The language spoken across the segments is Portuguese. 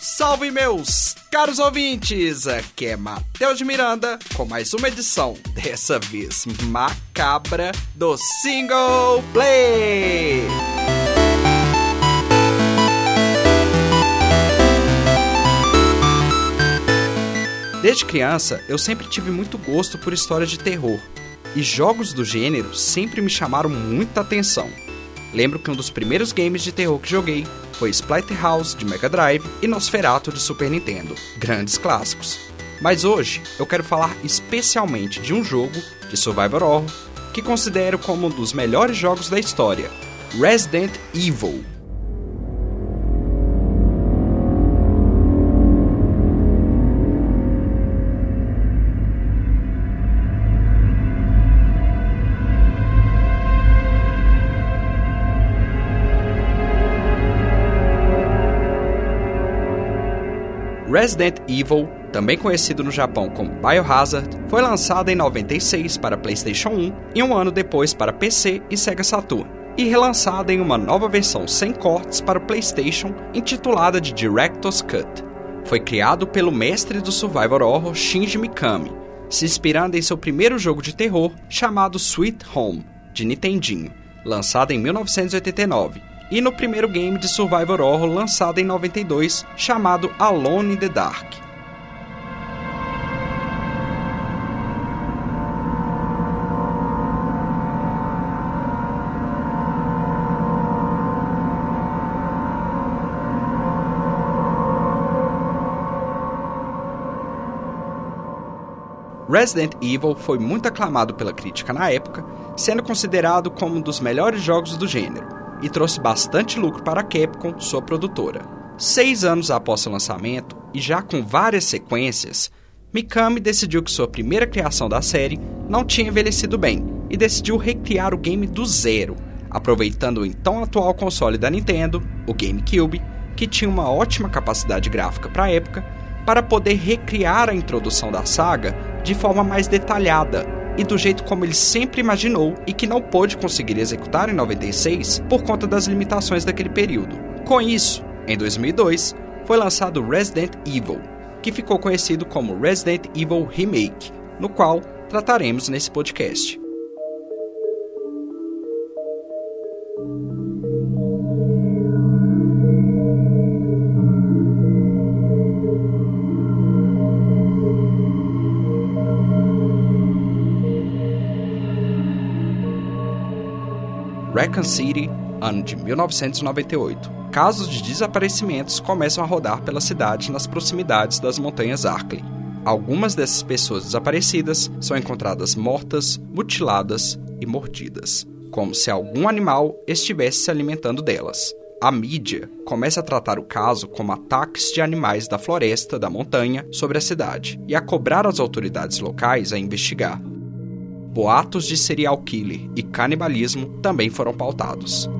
Salve meus caros ouvintes! Aqui é Matheus de Miranda com mais uma edição, dessa vez macabra, do Single Play! Desde criança, eu sempre tive muito gosto por histórias de terror, e jogos do gênero sempre me chamaram muita atenção. Lembro que um dos primeiros games de terror que joguei foi Splatterhouse de Mega Drive e Nosferatu de Super Nintendo, grandes clássicos. Mas hoje eu quero falar especialmente de um jogo de survival horror que considero como um dos melhores jogos da história, Resident Evil. Resident Evil, também conhecido no Japão como Biohazard, foi lançado em 96 para PlayStation 1 e um ano depois para PC e Sega Saturn, e relançada em uma nova versão sem cortes para o PlayStation intitulada de Director's Cut. Foi criado pelo mestre do survival horror Shinji Mikami, se inspirando em seu primeiro jogo de terror chamado Sweet Home, de Nintendinho, lançado em 1989 e no primeiro game de survival horror lançado em 92, chamado Alone in the Dark. Resident Evil foi muito aclamado pela crítica na época, sendo considerado como um dos melhores jogos do gênero e trouxe bastante lucro para a Capcom, sua produtora. Seis anos após seu lançamento, e já com várias sequências, Mikami decidiu que sua primeira criação da série não tinha envelhecido bem e decidiu recriar o game do zero, aproveitando o então atual console da Nintendo, o GameCube, que tinha uma ótima capacidade gráfica para a época, para poder recriar a introdução da saga de forma mais detalhada e do jeito como ele sempre imaginou e que não pôde conseguir executar em 96 por conta das limitações daquele período. Com isso, em 2002, foi lançado Resident Evil, que ficou conhecido como Resident Evil Remake, no qual trataremos nesse podcast. Raccoon City, ano de 1998. Casos de desaparecimentos começam a rodar pela cidade nas proximidades das montanhas Arkley. Algumas dessas pessoas desaparecidas são encontradas mortas, mutiladas e mordidas, como se algum animal estivesse se alimentando delas. A mídia começa a tratar o caso como ataques de animais da floresta da montanha sobre a cidade e a cobrar as autoridades locais a investigar boatos de serial killer e canibalismo também foram pautados.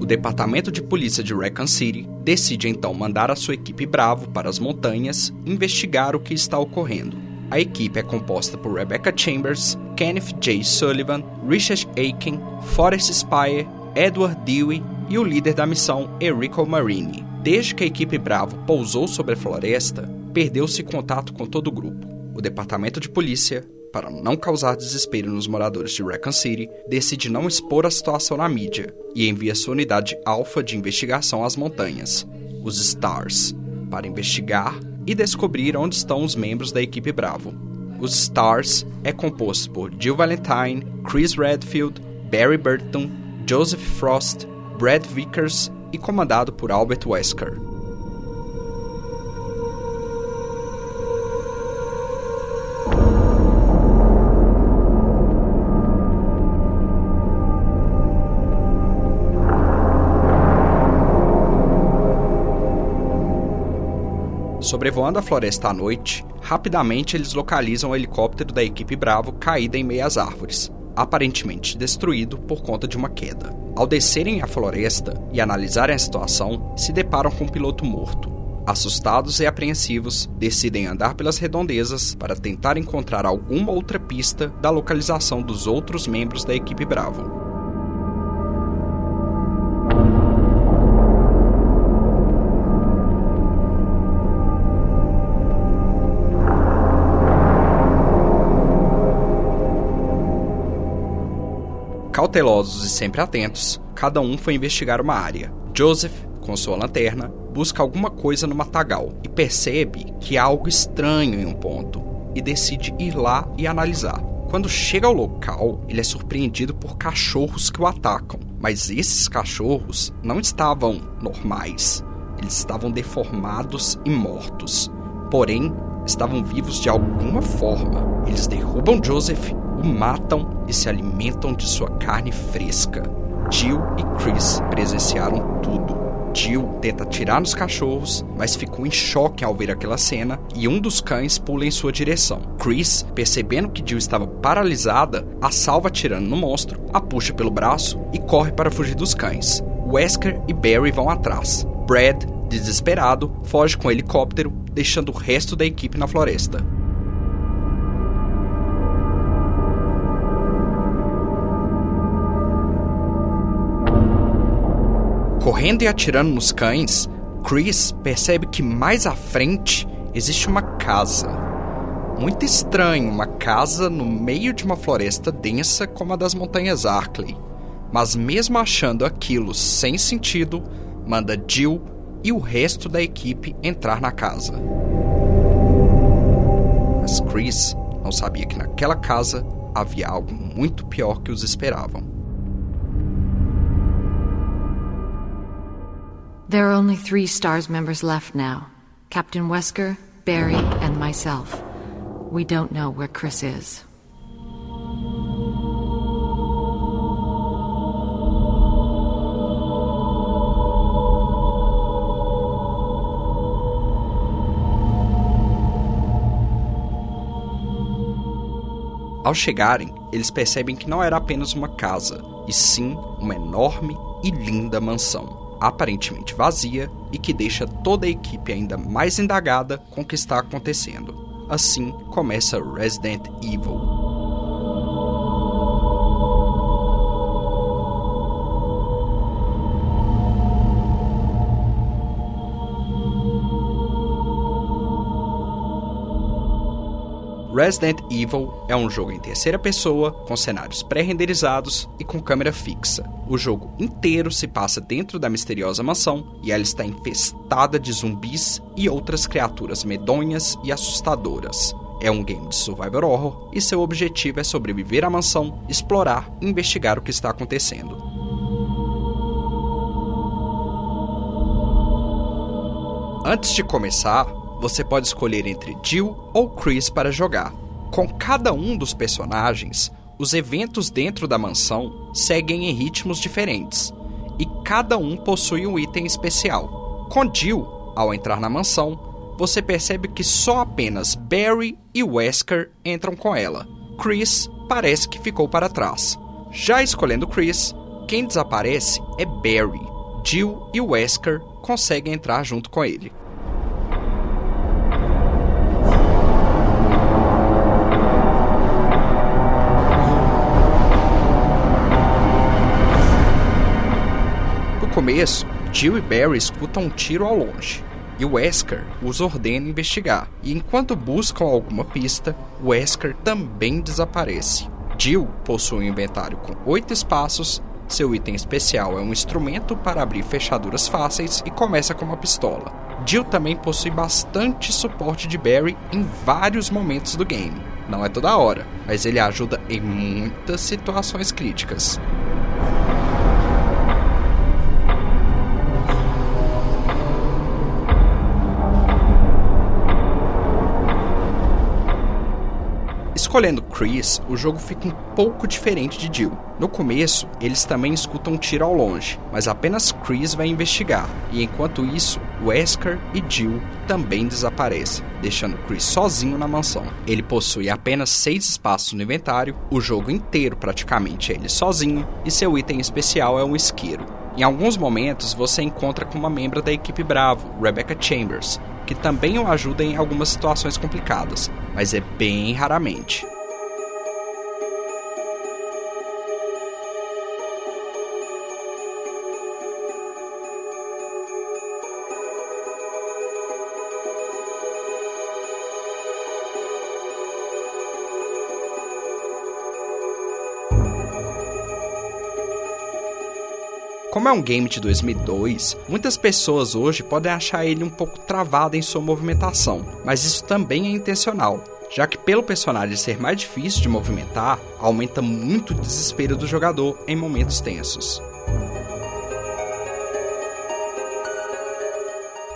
O Departamento de Polícia de Raccoon City decide então mandar a sua equipe Bravo para as montanhas investigar o que está ocorrendo. A equipe é composta por Rebecca Chambers, Kenneth J. Sullivan, Richard Aiken, Forrest Spire Edward Dewey e o líder da missão, Enrico Marini. Desde que a equipe Bravo pousou sobre a floresta, perdeu-se contato com todo o grupo. O departamento de polícia, para não causar desespero nos moradores de Raccoon City, decide não expor a situação na mídia e envia sua unidade alfa de investigação às montanhas, os STARS, para investigar e descobrir onde estão os membros da equipe Bravo. Os STARS é composto por Jill Valentine, Chris Redfield, Barry Burton, Joseph Frost, Brad Vickers e comandado por Albert Wesker. Sobrevoando a floresta à noite, rapidamente eles localizam o helicóptero da equipe Bravo caída em meias árvores aparentemente destruído por conta de uma queda. Ao descerem a floresta e analisarem a situação, se deparam com um piloto morto. Assustados e apreensivos, decidem andar pelas redondezas para tentar encontrar alguma outra pista da localização dos outros membros da equipe Bravo. Cautelosos e sempre atentos, cada um foi investigar uma área. Joseph, com sua lanterna, busca alguma coisa no matagal e percebe que há algo estranho em um ponto e decide ir lá e analisar. Quando chega ao local, ele é surpreendido por cachorros que o atacam, mas esses cachorros não estavam normais. Eles estavam deformados e mortos. Porém, estavam vivos de alguma forma. Eles derrubam Joseph o matam e se alimentam de sua carne fresca. Jill e Chris presenciaram tudo. Jill tenta atirar nos cachorros, mas ficou em choque ao ver aquela cena e um dos cães pula em sua direção. Chris, percebendo que Jill estava paralisada, a salva atirando no monstro, a puxa pelo braço e corre para fugir dos cães. Wesker e Barry vão atrás. Brad, desesperado, foge com o helicóptero, deixando o resto da equipe na floresta. Correndo e atirando nos cães, Chris percebe que mais à frente existe uma casa. Muito estranho, uma casa no meio de uma floresta densa como a das montanhas Arkley. Mas mesmo achando aquilo sem sentido, manda Jill e o resto da equipe entrar na casa. Mas Chris não sabia que naquela casa havia algo muito pior que os esperavam. There are only three STARS members left now Captain Wesker, Barry, and myself. We don't know where Chris is. Ao chegarem, eles percebem que não era apenas uma casa, e sim uma enorme e linda mansão aparentemente vazia e que deixa toda a equipe ainda mais indagada com o que está acontecendo. Assim começa Resident Evil. Resident Evil é um jogo em terceira pessoa, com cenários pré-renderizados e com câmera fixa. O jogo inteiro se passa dentro da misteriosa mansão e ela está infestada de zumbis e outras criaturas medonhas e assustadoras. É um game de survival horror e seu objetivo é sobreviver à mansão, explorar e investigar o que está acontecendo. Antes de começar, você pode escolher entre Jill ou Chris para jogar. Com cada um dos personagens, os eventos dentro da mansão seguem em ritmos diferentes e cada um possui um item especial. Com Jill, ao entrar na mansão, você percebe que só apenas Barry e Wesker entram com ela. Chris parece que ficou para trás. Já escolhendo Chris, quem desaparece é Barry. Jill e Wesker conseguem entrar junto com ele. Começo, Jill e Barry escutam um tiro ao longe, e Wesker os ordena investigar. E enquanto buscam alguma pista, Wesker também desaparece. Jill possui um inventário com oito espaços, seu item especial é um instrumento para abrir fechaduras fáceis e começa com uma pistola. Jill também possui bastante suporte de Barry em vários momentos do game. Não é toda hora, mas ele ajuda em muitas situações críticas. Escolhendo Chris, o jogo fica um pouco diferente de Jill. No começo, eles também escutam um tiro ao longe, mas apenas Chris vai investigar, e enquanto isso, Wesker e Jill também desaparecem, deixando Chris sozinho na mansão. Ele possui apenas seis espaços no inventário, o jogo inteiro praticamente é ele sozinho, e seu item especial é um isqueiro. Em alguns momentos, você encontra com uma membro da equipe Bravo, Rebecca Chambers, que também o ajuda em algumas situações complicadas, mas é bem raramente. Como é um game de 2002, muitas pessoas hoje podem achar ele um pouco travado em sua movimentação, mas isso também é intencional, já que pelo personagem ser mais difícil de movimentar, aumenta muito o desespero do jogador em momentos tensos.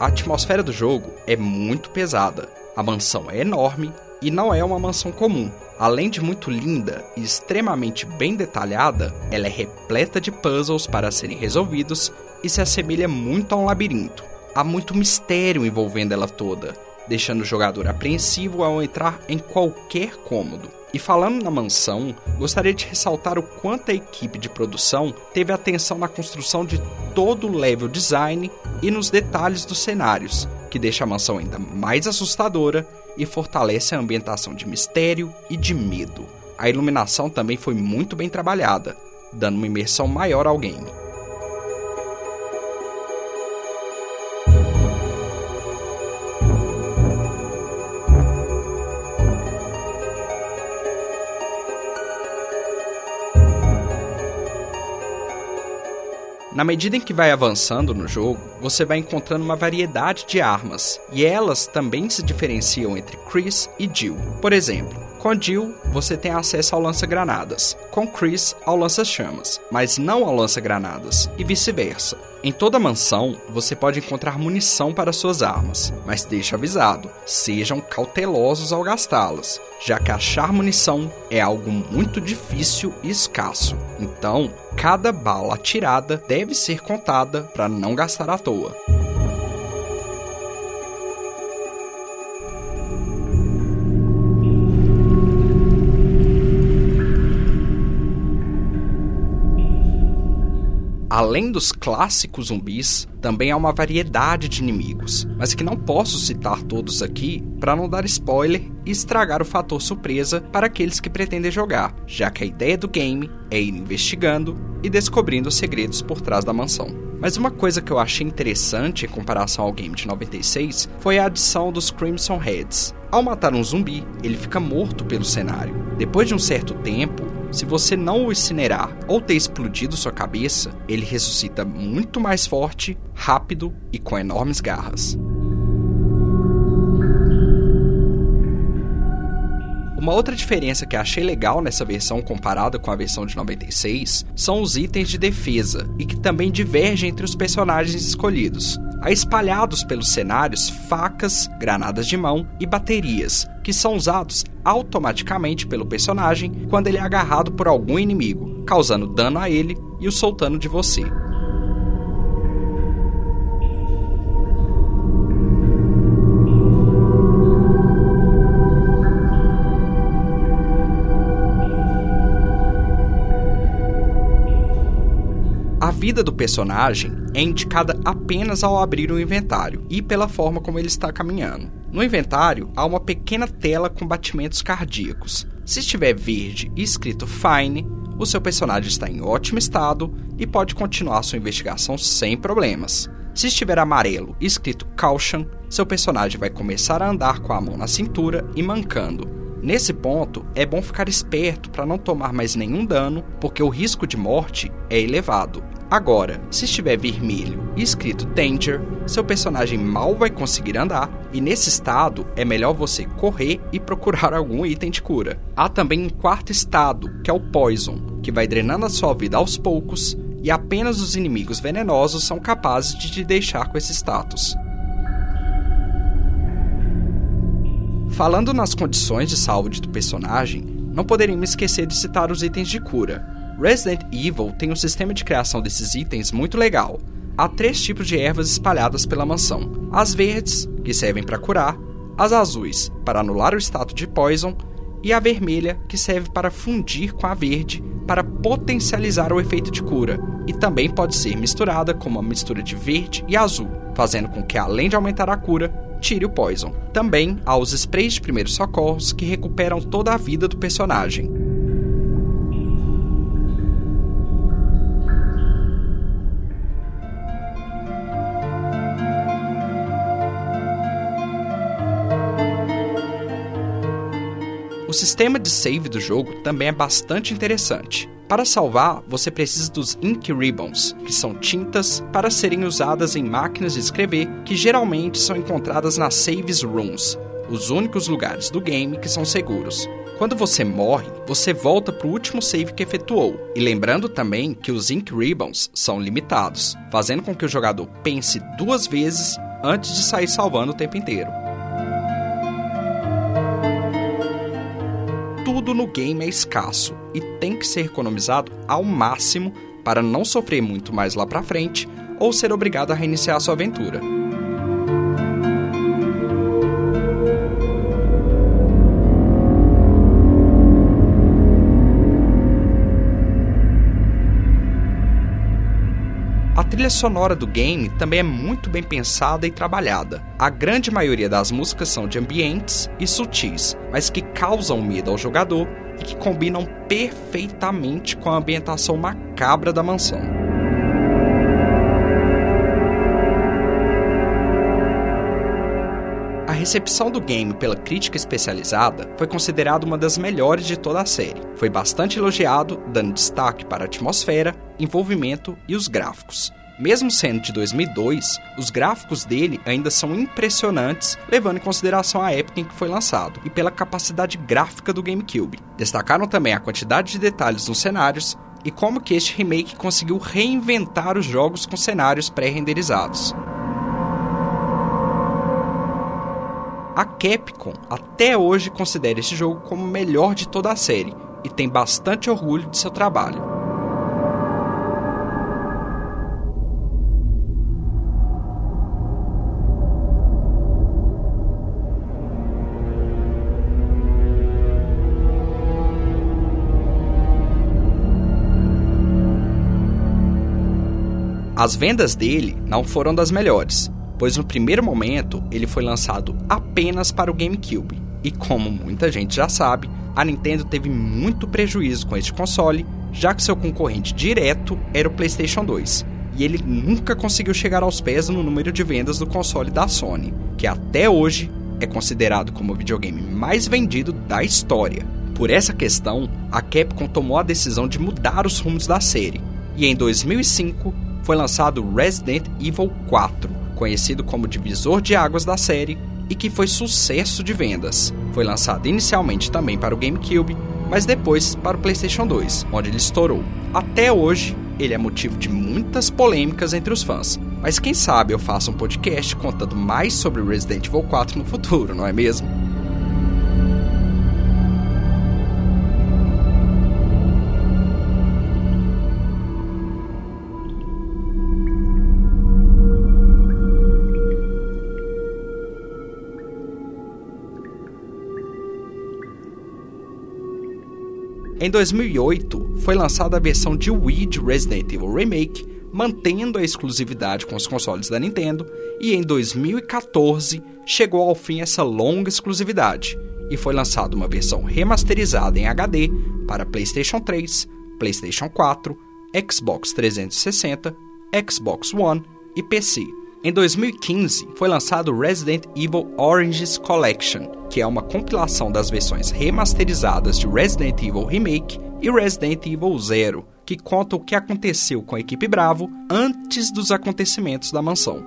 A atmosfera do jogo é muito pesada. A mansão é enorme e não é uma mansão comum. Além de muito linda e extremamente bem detalhada, ela é repleta de puzzles para serem resolvidos e se assemelha muito a um labirinto. Há muito mistério envolvendo ela toda, deixando o jogador apreensivo ao entrar em qualquer cômodo. E falando na mansão, gostaria de ressaltar o quanto a equipe de produção teve atenção na construção de todo o level design e nos detalhes dos cenários, que deixa a mansão ainda mais assustadora e fortalece a ambientação de mistério e de medo. A iluminação também foi muito bem trabalhada, dando uma imersão maior ao game. Na medida em que vai avançando no jogo, você vai encontrando uma variedade de armas, e elas também se diferenciam entre Chris e Jill. Por exemplo, com Jill, você tem acesso ao lança-granadas, com Chris ao lança-chamas, mas não ao lança-granadas, e vice-versa. Em toda mansão, você pode encontrar munição para suas armas, mas deixe avisado, sejam cautelosos ao gastá-las, já que achar munição é algo muito difícil e escasso. Então, cada bala atirada deve ser contada para não gastar à toa. Além dos clássicos zumbis, também há uma variedade de inimigos, mas que não posso citar todos aqui para não dar spoiler e estragar o fator surpresa para aqueles que pretendem jogar, já que a ideia do game é ir investigando e descobrindo os segredos por trás da mansão. Mas uma coisa que eu achei interessante em comparação ao game de 96 foi a adição dos Crimson Heads. Ao matar um zumbi, ele fica morto pelo cenário. Depois de um certo tempo, se você não o incinerar ou ter explodido sua cabeça, ele ressuscita muito mais forte, rápido e com enormes garras. Uma outra diferença que achei legal nessa versão comparada com a versão de 96 são os itens de defesa e que também divergem entre os personagens escolhidos. Há espalhados pelos cenários facas, granadas de mão e baterias, que são usados automaticamente pelo personagem quando ele é agarrado por algum inimigo, causando dano a ele e o soltando de você. Vida do personagem é indicada apenas ao abrir o inventário e pela forma como ele está caminhando. No inventário há uma pequena tela com batimentos cardíacos. Se estiver verde e escrito Fine, o seu personagem está em ótimo estado e pode continuar sua investigação sem problemas. Se estiver amarelo e escrito Caution, seu personagem vai começar a andar com a mão na cintura e mancando. Nesse ponto, é bom ficar esperto para não tomar mais nenhum dano, porque o risco de morte é elevado Agora, se estiver vermelho e escrito Danger, seu personagem mal vai conseguir andar, e nesse estado é melhor você correr e procurar algum item de cura. Há também um quarto estado, que é o Poison, que vai drenando a sua vida aos poucos, e apenas os inimigos venenosos são capazes de te deixar com esse status. Falando nas condições de saúde do personagem, não poderíamos esquecer de citar os itens de cura, Resident Evil tem um sistema de criação desses itens muito legal. Há três tipos de ervas espalhadas pela mansão: as verdes, que servem para curar, as azuis, para anular o status de poison, e a vermelha, que serve para fundir com a verde para potencializar o efeito de cura, e também pode ser misturada com uma mistura de verde e azul, fazendo com que, além de aumentar a cura, tire o poison. Também há os sprays de primeiros socorros que recuperam toda a vida do personagem. O sistema de save do jogo também é bastante interessante. Para salvar, você precisa dos Ink Ribbons, que são tintas para serem usadas em máquinas de escrever que geralmente são encontradas nas Saves Rooms, os únicos lugares do game que são seguros. Quando você morre, você volta para o último save que efetuou. E lembrando também que os Ink Ribbons são limitados, fazendo com que o jogador pense duas vezes antes de sair salvando o tempo inteiro. tudo no game é escasso e tem que ser economizado ao máximo para não sofrer muito mais lá para frente ou ser obrigado a reiniciar sua aventura. A trilha sonora do game também é muito bem pensada e trabalhada. A grande maioria das músicas são de ambientes e sutis, mas que causam medo ao jogador e que combinam perfeitamente com a ambientação macabra da mansão. Recepção do game pela crítica especializada foi considerada uma das melhores de toda a série. Foi bastante elogiado, dando destaque para a atmosfera, envolvimento e os gráficos. Mesmo sendo de 2002, os gráficos dele ainda são impressionantes, levando em consideração a época em que foi lançado e pela capacidade gráfica do GameCube. Destacaram também a quantidade de detalhes nos cenários e como que este remake conseguiu reinventar os jogos com cenários pré-renderizados. Capcom até hoje considera este jogo como o melhor de toda a série e tem bastante orgulho de seu trabalho. As vendas dele não foram das melhores, pois no primeiro momento ele foi lançado apenas para o GameCube. E como muita gente já sabe, a Nintendo teve muito prejuízo com este console, já que seu concorrente direto era o PlayStation 2. E ele nunca conseguiu chegar aos pés no número de vendas do console da Sony, que até hoje é considerado como o videogame mais vendido da história. Por essa questão, a Capcom tomou a decisão de mudar os rumos da série, e em 2005 foi lançado Resident Evil 4, conhecido como divisor de águas da série e que foi sucesso de vendas. Foi lançado inicialmente também para o GameCube, mas depois para o PlayStation 2, onde ele estourou. Até hoje, ele é motivo de muitas polêmicas entre os fãs. Mas quem sabe eu faça um podcast contando mais sobre Resident Evil 4 no futuro, não é mesmo? Em 2008, foi lançada a versão de Wii de Resident Evil Remake, mantendo a exclusividade com os consoles da Nintendo, e em 2014 chegou ao fim essa longa exclusividade e foi lançada uma versão remasterizada em HD para PlayStation 3, PlayStation 4, Xbox 360, Xbox One e PC. Em 2015, foi lançado Resident Evil Oranges Collection, que é uma compilação das versões remasterizadas de Resident Evil Remake e Resident Evil Zero, que conta o que aconteceu com a equipe Bravo antes dos acontecimentos da mansão.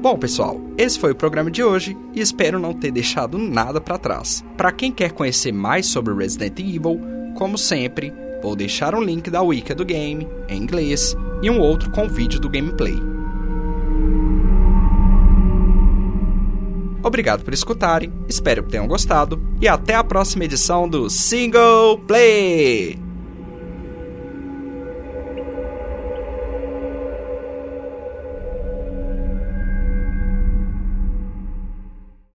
Bom, pessoal, esse foi o programa de hoje e espero não ter deixado nada para trás. Para quem quer conhecer mais sobre Resident Evil, como sempre, Vou deixar um link da Wiki do game, em inglês, e um outro com vídeo do gameplay. Obrigado por escutarem, espero que tenham gostado e até a próxima edição do Single Play!